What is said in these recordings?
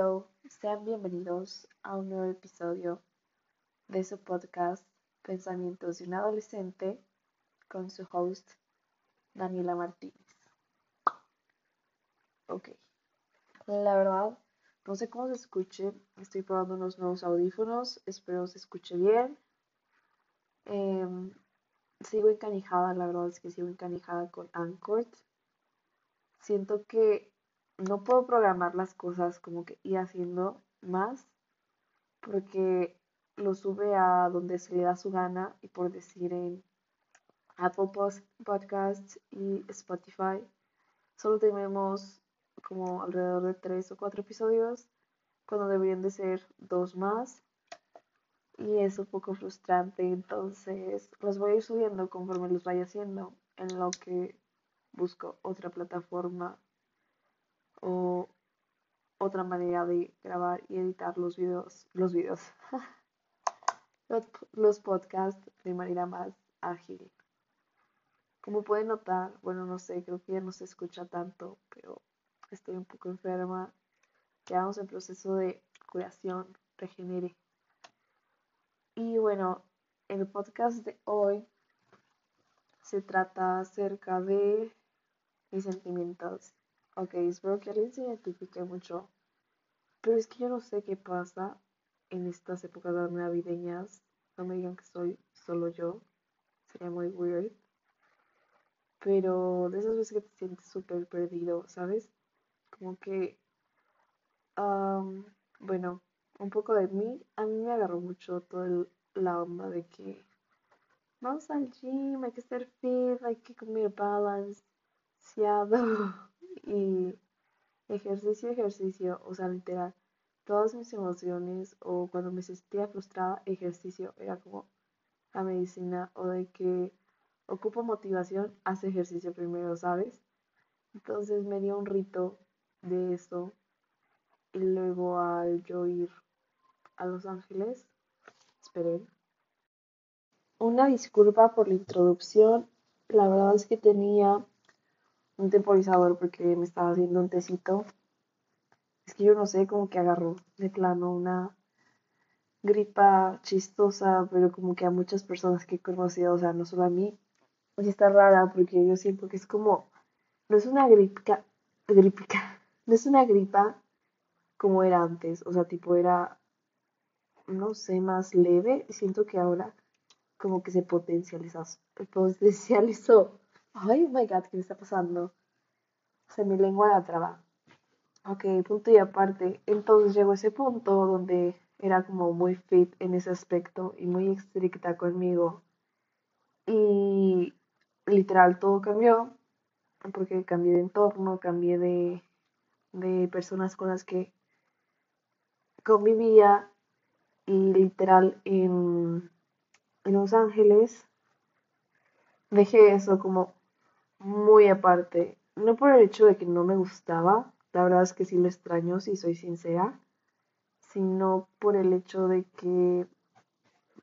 Hello, sean bienvenidos a un nuevo episodio de su podcast Pensamientos de un adolescente con su host Daniela Martínez. Ok, la verdad, no sé cómo se escuche, estoy probando unos nuevos audífonos, espero se escuche bien. Em, sigo encanijada, la verdad es que sigo encanijada con Anchor. Siento que no puedo programar las cosas como que ir haciendo más porque lo sube a donde se le da su gana y por decir en Apple Podcasts y Spotify solo tenemos como alrededor de tres o cuatro episodios cuando deberían de ser dos más y es un poco frustrante entonces los voy a ir subiendo conforme los vaya haciendo en lo que busco otra plataforma o otra manera de grabar y editar los videos, los videos, los, podcasts de manera más ágil. Como pueden notar, bueno, no sé, creo que ya no se escucha tanto, pero estoy un poco enferma. Quedamos en proceso de curación, regenere. Y bueno, el podcast de hoy se trata acerca de mis sentimientos Ok, espero que alguien se identifique mucho. Pero es que yo no sé qué pasa en estas épocas navideñas. No me digan que soy solo yo. Sería muy weird. Pero de esas veces que te sientes súper perdido, ¿sabes? Como que... bueno, un poco de mí. A mí me agarró mucho toda la onda de que... Vamos al gym, hay que estar fit, hay que comer balance, y ejercicio, ejercicio, o sea, literal, todas mis emociones o cuando me sentía frustrada, ejercicio era como la medicina o de que ocupo motivación, hace ejercicio primero, ¿sabes? Entonces me dio un rito de eso y luego al yo ir a Los Ángeles, esperen. Una disculpa por la introducción, la verdad es que tenía un temporizador porque me estaba haciendo un tecito. Es que yo no sé, como que agarró de plano una gripa chistosa, pero como que a muchas personas que he conocido, o sea, no solo a mí. Y está rara porque yo siento que es como, no es una gripa, gripica, no es una gripa como era antes, o sea, tipo era, no sé, más leve. Siento que ahora como que se potencializó, potencializó Ay, oh my god, ¿qué me está pasando? Se me lengua la traba. Ok, punto y aparte. Entonces llegó ese punto donde era como muy fit en ese aspecto y muy estricta conmigo. Y literal todo cambió porque cambié de entorno, cambié de, de personas con las que convivía y literal en, en Los Ángeles dejé eso como muy aparte. No por el hecho de que no me gustaba, la verdad es que sí lo extraño, si soy sincera, sino por el hecho de que,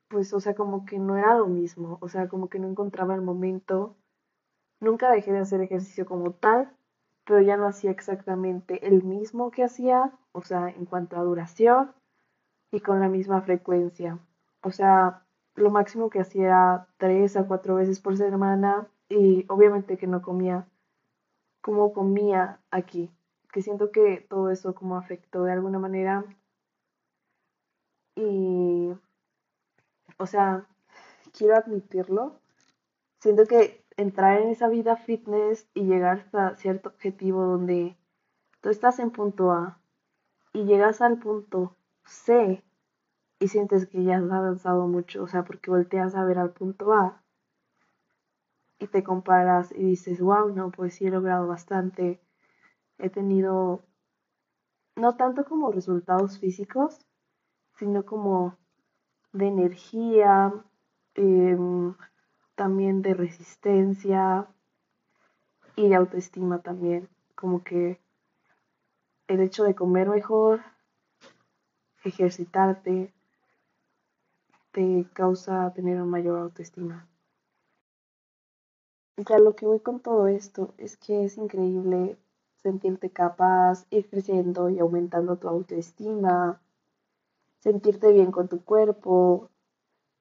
pues, o sea, como que no era lo mismo, o sea, como que no encontraba el momento. Nunca dejé de hacer ejercicio como tal, pero ya no hacía exactamente el mismo que hacía, o sea, en cuanto a duración y con la misma frecuencia. O sea, lo máximo que hacía tres a cuatro veces por semana y obviamente que no comía como comía aquí, que siento que todo eso como afectó de alguna manera. Y, o sea, quiero admitirlo, siento que entrar en esa vida fitness y llegar hasta cierto objetivo donde tú estás en punto A y llegas al punto C y sientes que ya has avanzado mucho, o sea, porque volteas a ver al punto A y te comparas y dices, wow, no, pues sí he logrado bastante. He tenido no tanto como resultados físicos, sino como de energía, em, también de resistencia y de autoestima también. Como que el hecho de comer mejor, ejercitarte, te causa tener una mayor autoestima. Ya lo que voy con todo esto es que es increíble sentirte capaz, ir creciendo y aumentando tu autoestima, sentirte bien con tu cuerpo,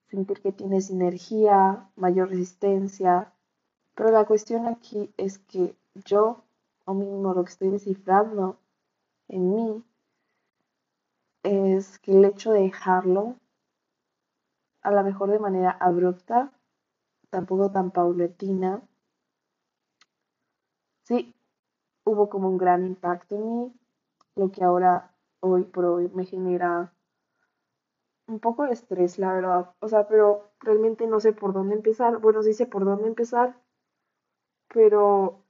sentir que tienes energía, mayor resistencia. Pero la cuestión aquí es que yo, o mínimo lo que estoy descifrando en mí, es que el hecho de dejarlo, a lo mejor de manera abrupta, tampoco tan paulatina, sí, hubo como un gran impacto en mí, lo que ahora, hoy por hoy, me genera un poco de estrés, la verdad. O sea, pero realmente no sé por dónde empezar. Bueno, sí sé por dónde empezar, pero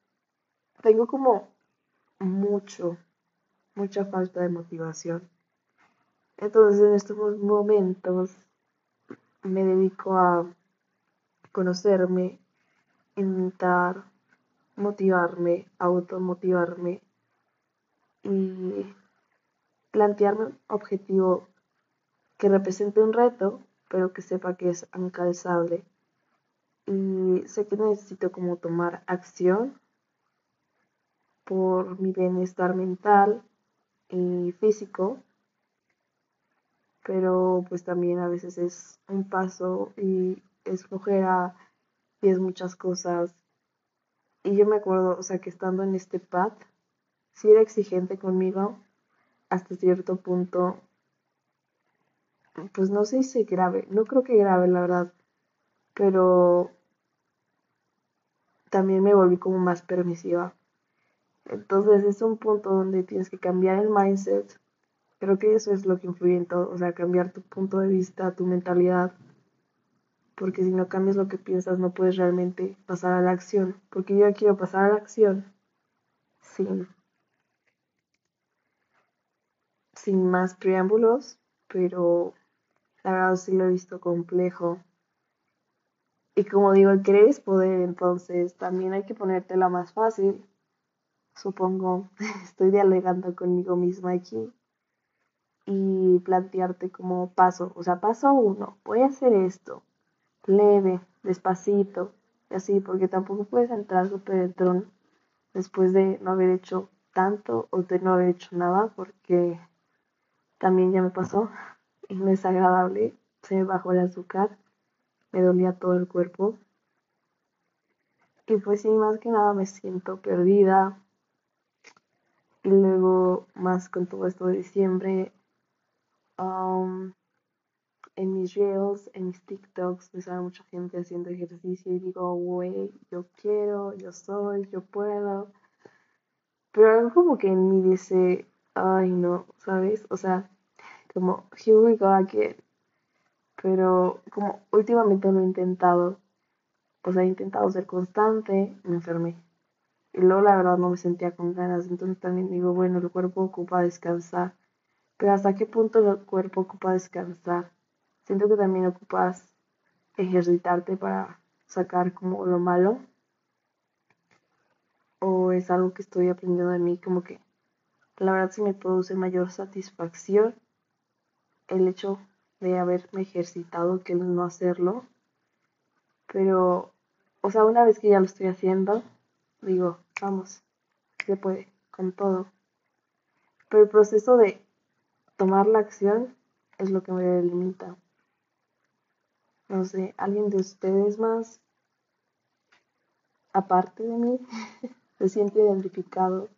tengo como mucho, mucha falta de motivación. Entonces en estos momentos me dedico a conocerme, intentar motivarme, automotivarme y plantearme un objetivo que represente un reto, pero que sepa que es incalzable. Y sé que necesito como tomar acción por mi bienestar mental y físico, pero pues también a veces es un paso y es flojera y es muchas cosas. Y yo me acuerdo, o sea, que estando en este pad, sí era exigente conmigo hasta cierto punto pues no sé si grave, no creo que grave la verdad, pero también me volví como más permisiva. Entonces es un punto donde tienes que cambiar el mindset. Creo que eso es lo que influye en todo, o sea, cambiar tu punto de vista, tu mentalidad, porque si no cambias lo que piensas no puedes realmente pasar a la acción, porque yo quiero pasar a la acción sin, sin más preámbulos, pero la verdad sí lo he visto complejo. Y como digo, el querer es poder, entonces también hay que ponértela más fácil. Supongo, estoy dialogando conmigo misma aquí. Y plantearte como paso, o sea, paso uno, voy a hacer esto, leve, despacito, así, porque tampoco puedes entrar súper entrón después de no haber hecho tanto o de no haber hecho nada, porque también ya me pasó y no es agradable. Se me bajó el azúcar, me dolía todo el cuerpo. Y pues sí, más que nada me siento perdida. Y luego, más con todo esto de diciembre, um, en mis reels, en mis TikToks, me sale mucha gente haciendo ejercicio y digo, güey, yo quiero, yo soy, yo puedo. Pero algo como que en mí dice, ay no, ¿sabes? O sea, como here we go again. Pero como últimamente lo he intentado, pues he intentado ser constante, me enfermé. Y luego la verdad no me sentía con ganas, entonces también digo, bueno, el cuerpo ocupa descansar. Pero ¿hasta qué punto el cuerpo ocupa descansar? Siento que también ocupas ejercitarte para sacar como lo malo. O es algo que estoy aprendiendo de mí, como que la verdad sí me produce mayor satisfacción el hecho de haberme ejercitado que no hacerlo. Pero, o sea, una vez que ya lo estoy haciendo, digo, vamos, se puede, con todo. Pero el proceso de tomar la acción es lo que me limita. No sé, alguien de ustedes más, aparte de mí, se siente identificado,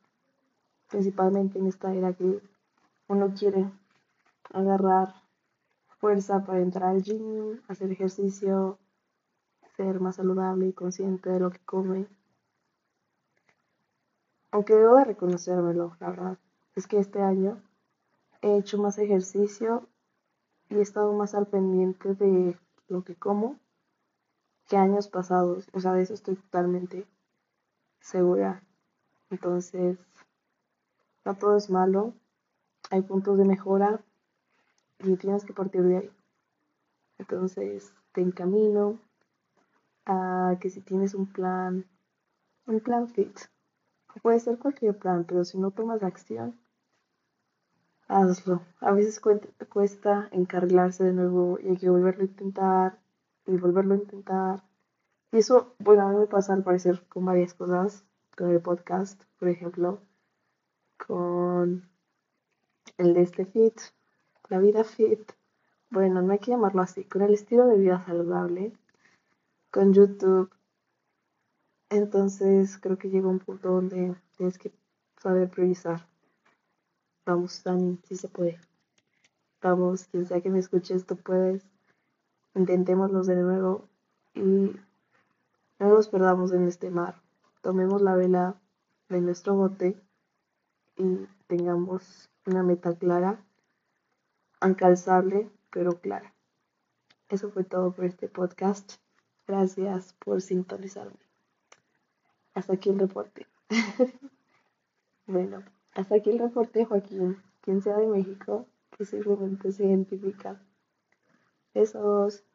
principalmente en esta era que uno quiere agarrar fuerza para entrar al gym, hacer ejercicio, ser más saludable y consciente de lo que come. Aunque debo de reconocérmelo, la verdad, es que este año he hecho más ejercicio y he estado más al pendiente de lo que como que años pasados. O sea, de eso estoy totalmente segura. Entonces, no todo es malo. Hay puntos de mejora, y tienes que partir de ahí. Entonces te encamino a que si tienes un plan, un plan fit, puede ser cualquier plan, pero si no tomas acción, hazlo. A veces cuesta encarrilarse de nuevo y hay que volverlo a intentar y volverlo a intentar. Y eso, bueno, a mí me pasa al parecer con varias cosas, con el podcast, por ejemplo. con el de este fit, la vida fit, bueno, no hay que llamarlo así, con el estilo de vida saludable, con YouTube. Entonces creo que llega un punto donde tienes que saber priorizar. Vamos, Dani, si se puede. Vamos, quien sea que me escuche esto puedes. Intentémoslo de nuevo y no nos perdamos en este mar. Tomemos la vela de nuestro bote y tengamos una meta clara, alcanzable, pero clara. Eso fue todo por este podcast. Gracias por sintonizarme. Hasta aquí el reporte. bueno, hasta aquí el reporte, Joaquín. Quien sea de México, que simplemente se identifica. Besos.